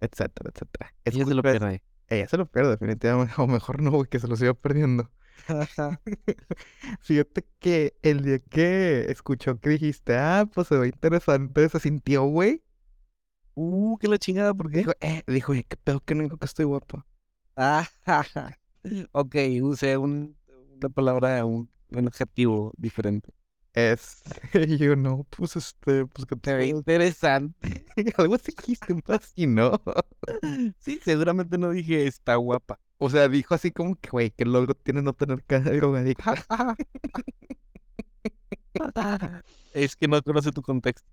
etcétera, etcétera. ella se lo pierde. Ella se lo pierde definitivamente, o mejor no, güey, que se lo siga perdiendo. Fíjate que el día que escuchó que dijiste, ah, pues se ve interesante, se sintió, güey. uh, qué la chingada, ¿por qué? Dijo, eh, dijo, qué pedo que no dijo que estoy guapo. Ah, ok, usé un, una palabra, un, un adjetivo diferente. Es, y yo no, pues este, pues que Se te ve interesante. Algo así dijiste, así, ¿no? Sí, seguramente no dije está guapa. O sea, dijo así como que, güey, qué logro tiene no tener cara de drogadicto. Es que no conoce tu contexto.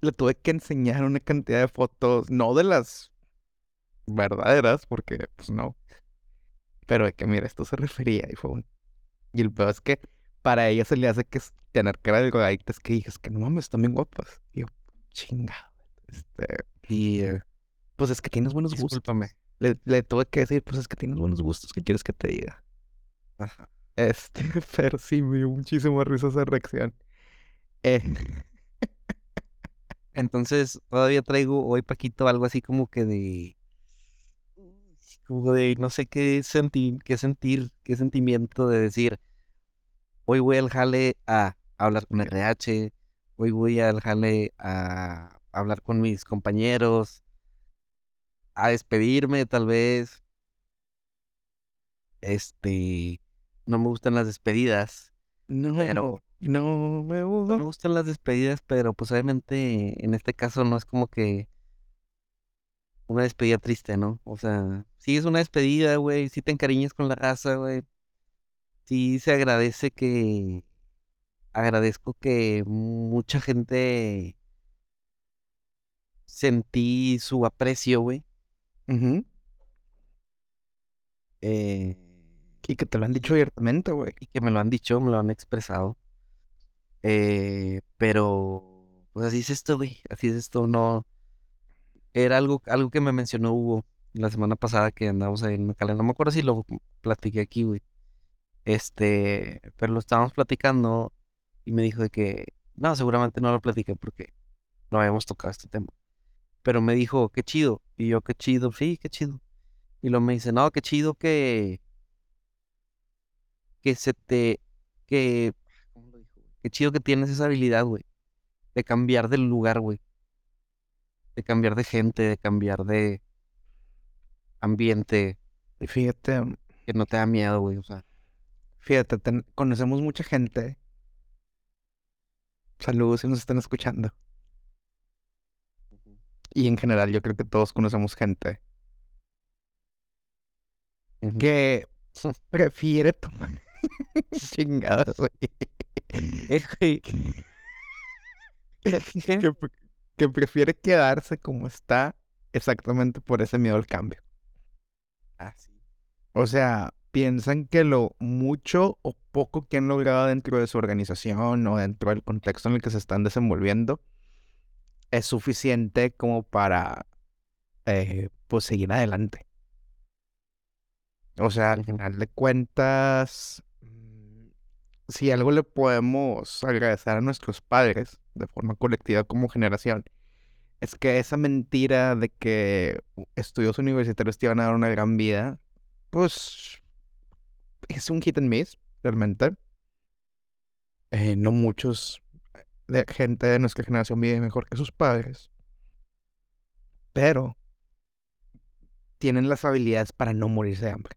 Le tuve que enseñar una cantidad de fotos, no de las verdaderas, porque, pues no. Pero de que, mira, esto se refería y fue un... Y el peor es que para ella se le hace que es tener cara de drogadicta, es que dijes que no mames, están bien guapas. Y yo, chingado. Este, Y eh, pues es que tienes buenos gustos. discúlpame. Le, le tuve que decir, pues es que tienes buenos gustos, ¿qué quieres que te diga? Ajá. Este, pero sí me dio muchísima risa esa reacción. Eh, Entonces, todavía traigo hoy, Paquito, algo así como que de. De no sé qué sentir, qué sentir, qué sentimiento de decir. Hoy voy al jale a hablar con RH. Hoy voy al jale a hablar con mis compañeros. A despedirme, tal vez. Este. No me gustan las despedidas. no, Pero No me Me gusta. gustan las despedidas, pero pues obviamente en este caso no es como que una despedida triste, ¿no? O sea, sí es una despedida, güey, sí te encariñas con la raza, güey. Sí se agradece que... Agradezco que mucha gente sentí su aprecio, güey. Ujú. eh, Y que te lo han dicho abiertamente, güey. y que me lo han dicho, me lo han expresado. Eh, pero, pues así es esto, güey. Así es esto, no. Era algo, algo que me mencionó Hugo la semana pasada que andamos ahí en Macalén. No me acuerdo si lo platiqué aquí, güey. Este, pero lo estábamos platicando y me dijo de que, no, seguramente no lo platiqué porque no habíamos tocado este tema. Pero me dijo, qué chido. Y yo, qué chido, sí, qué chido. Y luego me dice, no, qué chido que, que se te, que, ¿cómo lo dijo? Qué chido que tienes esa habilidad, güey, de cambiar del lugar, güey. De cambiar de gente, de cambiar de ambiente, Y fíjate, que no te da miedo, güey. O sea, fíjate, ten- conocemos mucha gente. Saludos si nos están escuchando. Y en general, yo creo que todos conocemos gente que prefiere tomar chingadas, güey. Güey, Que, que prefiere quedarse como está exactamente por ese miedo al cambio. ah, sí. O sea, piensan que lo mucho o poco que han logrado dentro de su organización o dentro del contexto en el que se están desenvolviendo es suficiente como para, eh, pues, seguir adelante. O sea, al final de cuentas, mm, si algo le podemos agradecer a nuestros padres de forma colectiva como generación, es que esa mentira de que estudios universitarios te iban a dar una gran vida, pues es un hit and miss, realmente. Eh, no muchos de gente de nuestra generación vive mejor que sus padres, pero tienen las habilidades para no morirse de hambre.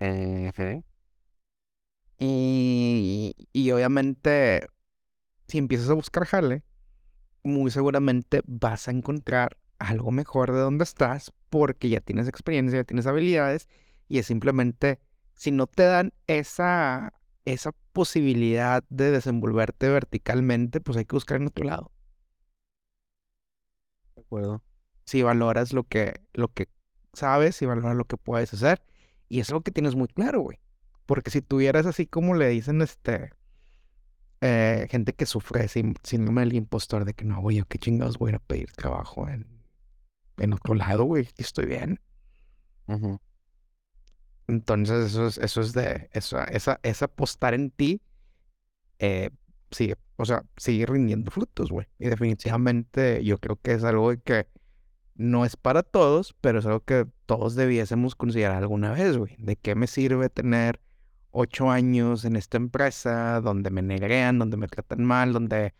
Eh. Y, y obviamente, si empiezas a buscar jale, muy seguramente vas a encontrar algo mejor de donde estás porque ya tienes experiencia, ya tienes habilidades y es simplemente, si no te dan esa, esa posibilidad de desenvolverte verticalmente, pues hay que buscar en otro lado. De acuerdo. Si valoras lo que, lo que sabes, si valoras lo que puedes hacer y es algo que tienes muy claro, güey. Porque si tuvieras así como le dicen este eh, gente que sufre sin, síndrome del impostor de que no, güey, ¿yo qué chingados voy a ir a pedir trabajo en, en otro lado, güey, estoy bien. Ujú. Entonces eso es, eso es de, eso, esa, esa apostar en ti, eh, sigue, o sea, sigue rindiendo frutos, güey. Y definitivamente yo creo que es algo que no es para todos, pero es algo que todos debiésemos considerar alguna vez, güey. ¿De qué me sirve tener ocho años en esta empresa donde me negrean, donde me tratan mal, donde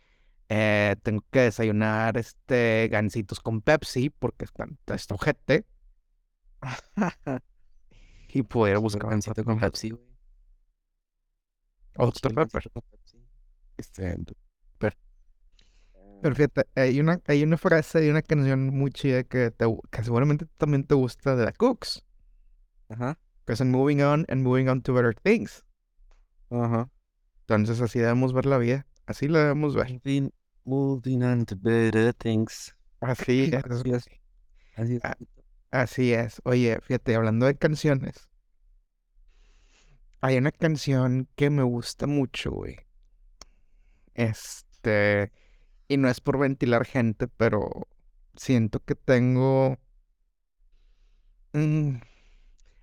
eh, tengo que desayunar este gansitos con Pepsi porque están está ojete y poder buscar un Gansito con Pepsi, güey. o Dr. Sí, Pepper. Pepsi. Este, pero fíjate, hay una, hay una frase de una canción muy chida que, te, que seguramente también te gusta de The Cooks, Ajá. Es en Moving On and Moving On to Better Things. Ajá. Entonces así debemos ver la vida, así la debemos ver. Moving, moving on to better things. Así es, Así es. Así es. Ah. así es. Oye, fíjate, hablando de canciones, hay una canción que me gusta mucho, güey. Este, y no es por ventilar gente, pero siento que tengo... mm,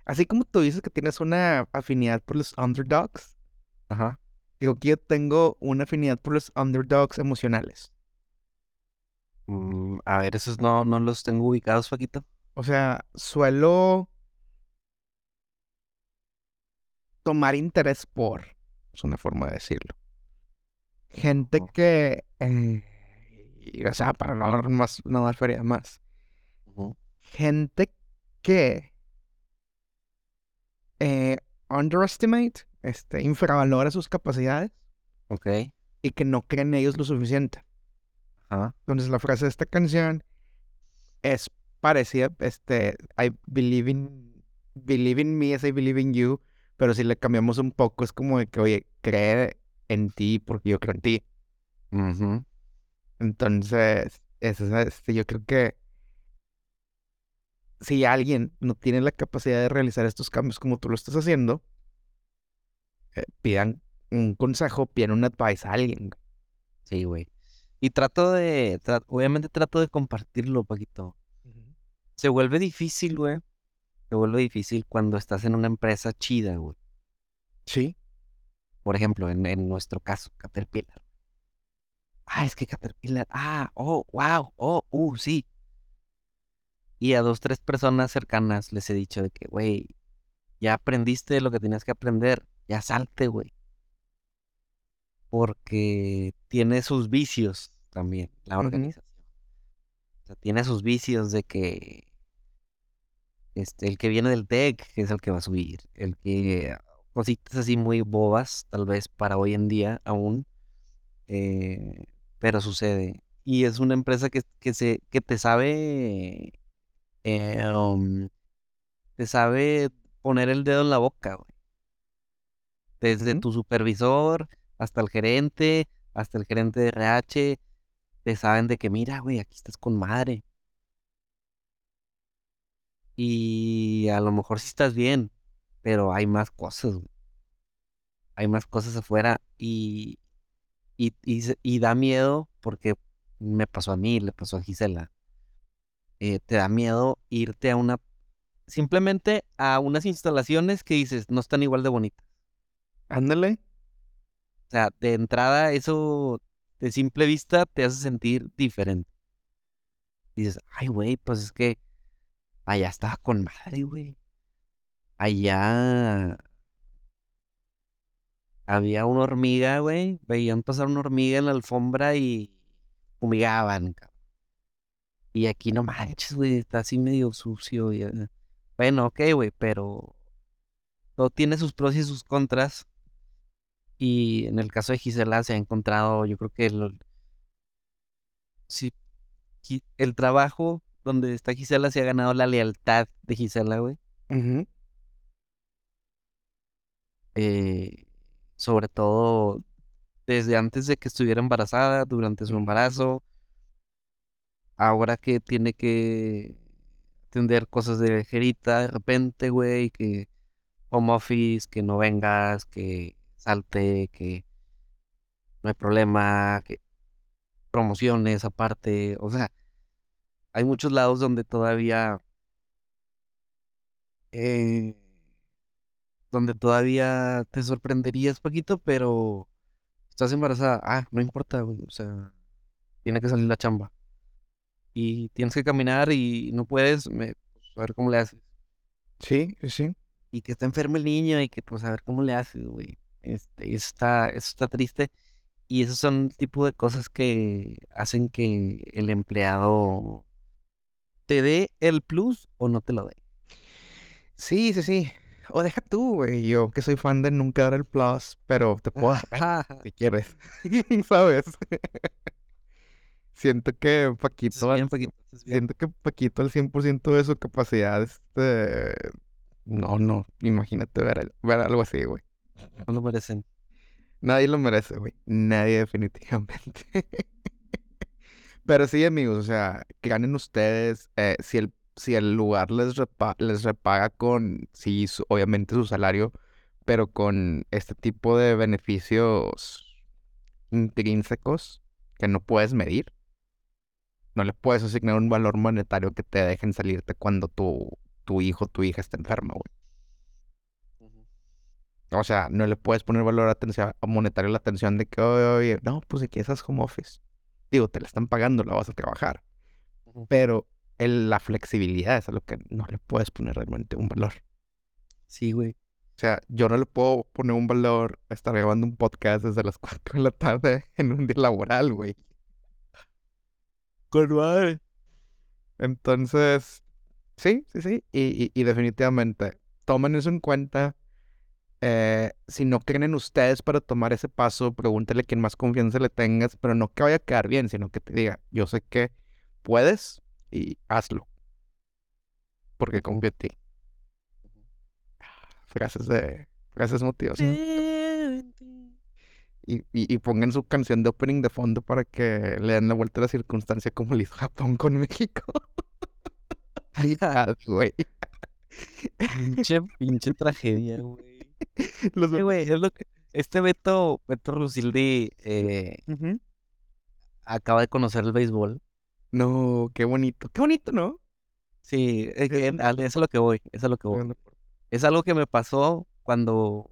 así como tú dices que tienes una afinidad por los underdogs, Ajá. digo que yo tengo una afinidad por los underdogs emocionales. Mm, a ver, esos no, no los tengo ubicados, Paquito. O sea, suelo tomar interés por, es una forma de decirlo. Gente Ujú. que, eh, y, o sea, para no hablar más, no dar feria más, Ujú. gente que eh, underestimate, este, infravalora sus capacidades Ok. y que no creen ellos lo suficiente. Ajá. Entonces la frase de esta canción es parecida, este, I believe in, believe in me as I believe in you, pero si le cambiamos un poco es como de que, oye, cree en ti porque yo creo en ti. Ujú. Entonces, eso es, este, yo creo que si alguien no tiene la capacidad de realizar estos cambios como tú lo estás haciendo, eh, pidan un consejo, pidan un advice a alguien. Sí, güey. Y trato de, tra- obviamente trato de compartirlo, Paquito. Se vuelve difícil, güey. Se vuelve difícil cuando estás en una empresa chida, güey. Sí. Por ejemplo, en, en nuestro caso, Caterpillar. Ah, es que Caterpillar. Ah, oh, wow, oh, uh, sí. Y a dos, tres personas cercanas les he dicho de que, güey, ya aprendiste lo que tenías que aprender. Ya salte, güey. Porque tiene sus vicios también, la organización. O sea, tiene sus vicios de que este, el que viene del tech es el que va a subir. El que cositas así muy bobas, tal vez para hoy en día aún, eh, pero sucede. Y es una empresa que, que se, que te sabe, eh, um, te sabe poner el dedo en la boca, güey. Desde tu supervisor hasta el gerente, hasta el gerente de RH, te saben de que, mira, güey, aquí estás con madre. Y a lo mejor sí estás bien, pero hay más cosas, güey. Hay más cosas afuera y, y, y da miedo porque me pasó a mí, le pasó a Gisela. Eh, te da miedo irte a una, simplemente a unas instalaciones que dices, no están igual de bonitas. Ándale. O sea, de entrada eso de simple vista te hace sentir diferente. Dices, ay, güey, pues es que allá estaba con madre, güey. Allá había una hormiga, güey. Veían pasar una hormiga en la alfombra y fumigaban, cabrón. Y aquí no manches, güey, está así medio sucio. y, eh, Bueno, ok, güey, pero todo tiene sus pros y sus contras. Y en el caso de Gisela se ha encontrado, yo creo que el, sí, Gi- el trabajo donde está Gisela se ha ganado la lealtad de Gisela, güey. Eh, sobre todo desde antes de que estuviera embarazada, durante su embarazo, ahora que tiene que atender cosas de ligerita de repente, güey, que home office, que no vengas, que salte, que no hay problema, que promociones aparte, o sea, hay muchos lados donde todavía, eh, donde todavía te sorprenderías poquito, pero estás embarazada, ah, no importa, güey, o sea, tiene que salir la chamba. Y tienes que caminar y no puedes, me, pues, a ver cómo le haces. Sí, sí, sí. Y que está enfermo el niño y que pues a ver cómo le haces, güey. Este, eso está, eso está triste. Y esos son el tipo de cosas que hacen que el empleado te dé el plus o no te lo dé. Sí, sí, sí. O deja tú, güey. Yo que soy fan de nunca dar el plus, pero te puedo dar si quieres. ¿Sabes? Siento que Paquito, bien, Paquito, siento que Paquito al 100% de su capacidad, este... No, no, imagínate ver, ver algo así, güey. No lo merecen. Nadie lo merece, güey. Nadie definitivamente. Pero sí, amigos, o sea, crean en ustedes, eh, si el, si el lugar les, repa- les repaga con, sí, su- obviamente su salario, pero con este tipo de beneficios intrínsecos que no puedes medir, no le puedes asignar un valor monetario que te dejen salirte cuando tu, tu hijo o tu hija está enferma, güey. O sea, no le puedes poner valor atención, monetario a la atención de que, oye, oye, no, pues aquí estás home office. Digo, te la están pagando, la vas a trabajar. Pero el- la flexibilidad es a lo que no le puedes poner realmente un valor. Sí, güey. O sea, yo no le puedo poner un valor a estar grabando un podcast desde las 4 de la tarde en un día laboral, güey. Con madre. Entonces, sí, sí, sí. Y, y- y definitivamente, tomen eso en cuenta. Eh, si no creen en ustedes para tomar ese paso, pregúntale a quien más confianza le tengas, pero no que vaya a quedar bien, sino que te diga, yo sé que puedes y hazlo. Porque confío en ti. Frases de frases motivacionales. Y, y, y pongan su canción de opening de fondo para que le den la vuelta a la circunstancia como le hizo Japón con México. Ah, güey. Pinche, pinche tragedia, güey. Los Eh, güey, es lo que... Este Beto, Beto Rusildi eh, acaba de conocer el béisbol. No, qué bonito. Qué bonito, ¿no? Sí, es que Es- a- lo que voy, eso es a lo que voy. Es algo que me pasó cuando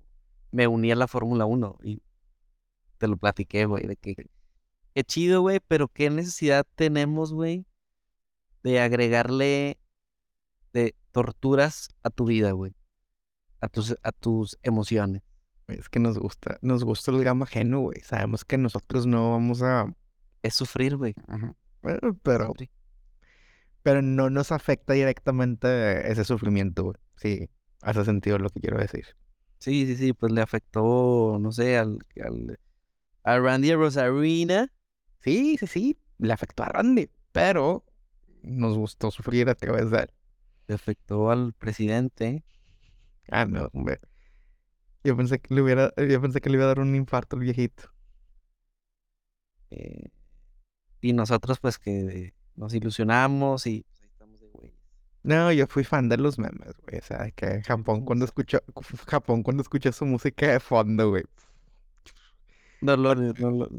me uní a la Fórmula 1 y te lo platiqué, güey, de que qué chido, güey, pero qué necesidad tenemos, güey, de agregarle de torturas a tu vida, güey, a tus, a tus emociones. Es que nos gusta, nos gusta el drama ajeno, güey. Sabemos que nosotros no vamos a... Es sufrir, güey. Bueno, pero, sufrir. pero no nos afecta directamente ese sufrimiento, güey. Sí, hace sentido lo que quiero decir. Sí, sí, sí, pues le afectó, no sé, al, al a Randy Rosarina. Sí, sí, sí, le afectó a Randy, pero nos gustó sufrir a través de él. Le afectó al presidente. Ah, no, hombre. Yo pensé que le hubiera, yo pensé que le iba a dar un infarto al viejito. eh, y nosotros, pues, que nos ilusionamos y pues, ahí estamos de güey. No, yo fui fan de los memes, güey. O sea, que Japón cuando escuchó, Japón cuando escuchó su música de fondo, güey. No lo, no lo-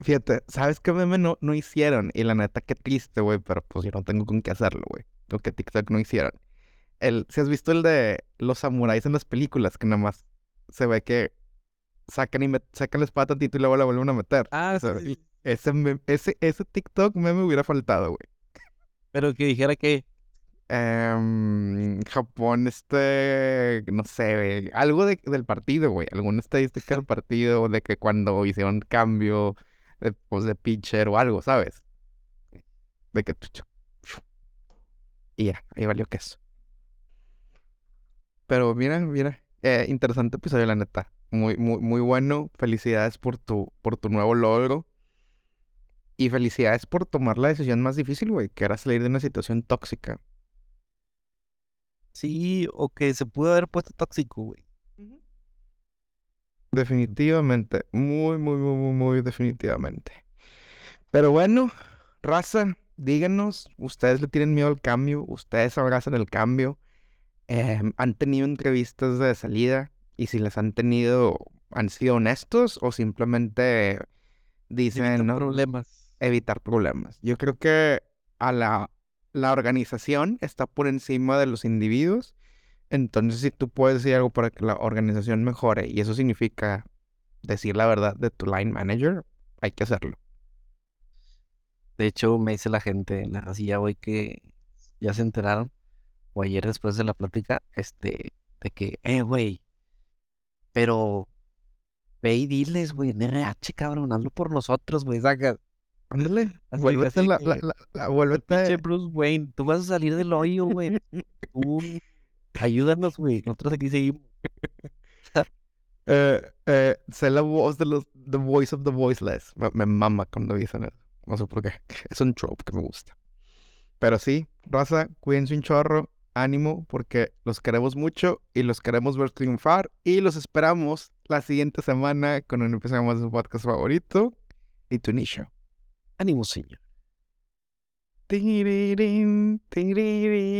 Fíjate, ¿sabes qué meme no, no hicieron? Y la neta, qué triste, güey, pero pues yo no tengo con qué hacerlo, güey. Lo que TikTok no hicieron. El, si has visto el de los samuráis en las películas, que nada más se ve que sacan y met- sacan la espada tantito y luego la vuelven a meter. Ah, sí, O sea, sí, sí. Ese, ese, ese TikTok meme hubiera faltado, güey. Pero que dijera que Em, Japón, este, no sé, algo de- del partido, güey, alguna estadística del partido de que cuando hicieron cambio de, pues, de pitcher o algo, ¿sabes? De que... Y ya, ahí valió queso. Pero mira, mira, eh, interesante episodio, la neta. Muy, muy, muy bueno. Felicidades por tu, por tu nuevo logro. Y felicidades por tomar la decisión más difícil, güey, que era salir de una situación tóxica. Sí, o que se pudo haber puesto tóxico, güey. Definitivamente, muy, muy, muy, muy, muy definitivamente. Pero bueno, raza, díganos, ¿ustedes le tienen miedo al cambio? ¿Ustedes abrazan el cambio? Em, ¿han tenido entrevistas de salida? Y si las han tenido, ¿han sido honestos o simplemente dicen, Evita no, problemas. evitar problemas? Yo creo que a la, la organización está por encima de los individuos. Entonces, si tú puedes decir algo para que la organización mejore y eso significa decir la verdad de tu line manager, hay que hacerlo. De hecho, me dice la gente en la racilla hoy que ya se enteraron, o ayer después de la plática, este, de que, eh, güey, pero ve y diles, güey, en cabrón, hazlo por nosotros, güey, saca. Ándale, así la, la, la, la- Pinche vuélvete, Bruce Wayne, tú vas a salir del hoyo, güey. Tú, ayúdanos, güey. Nosotros aquí seguimos. eh, eh, sé la voz de los, the voice of the voiceless. Me, me mama cuando dicen eso. No sé por qué. Es un trope que me gusta. Pero sí, raza, cuídense un chorro, ánimo, porque los queremos mucho y los queremos ver triunfar. Y los esperamos la siguiente semana con un episodio más de su podcast favorito, y tu nicho. Ánimo, señor. Tirirín, tirirín.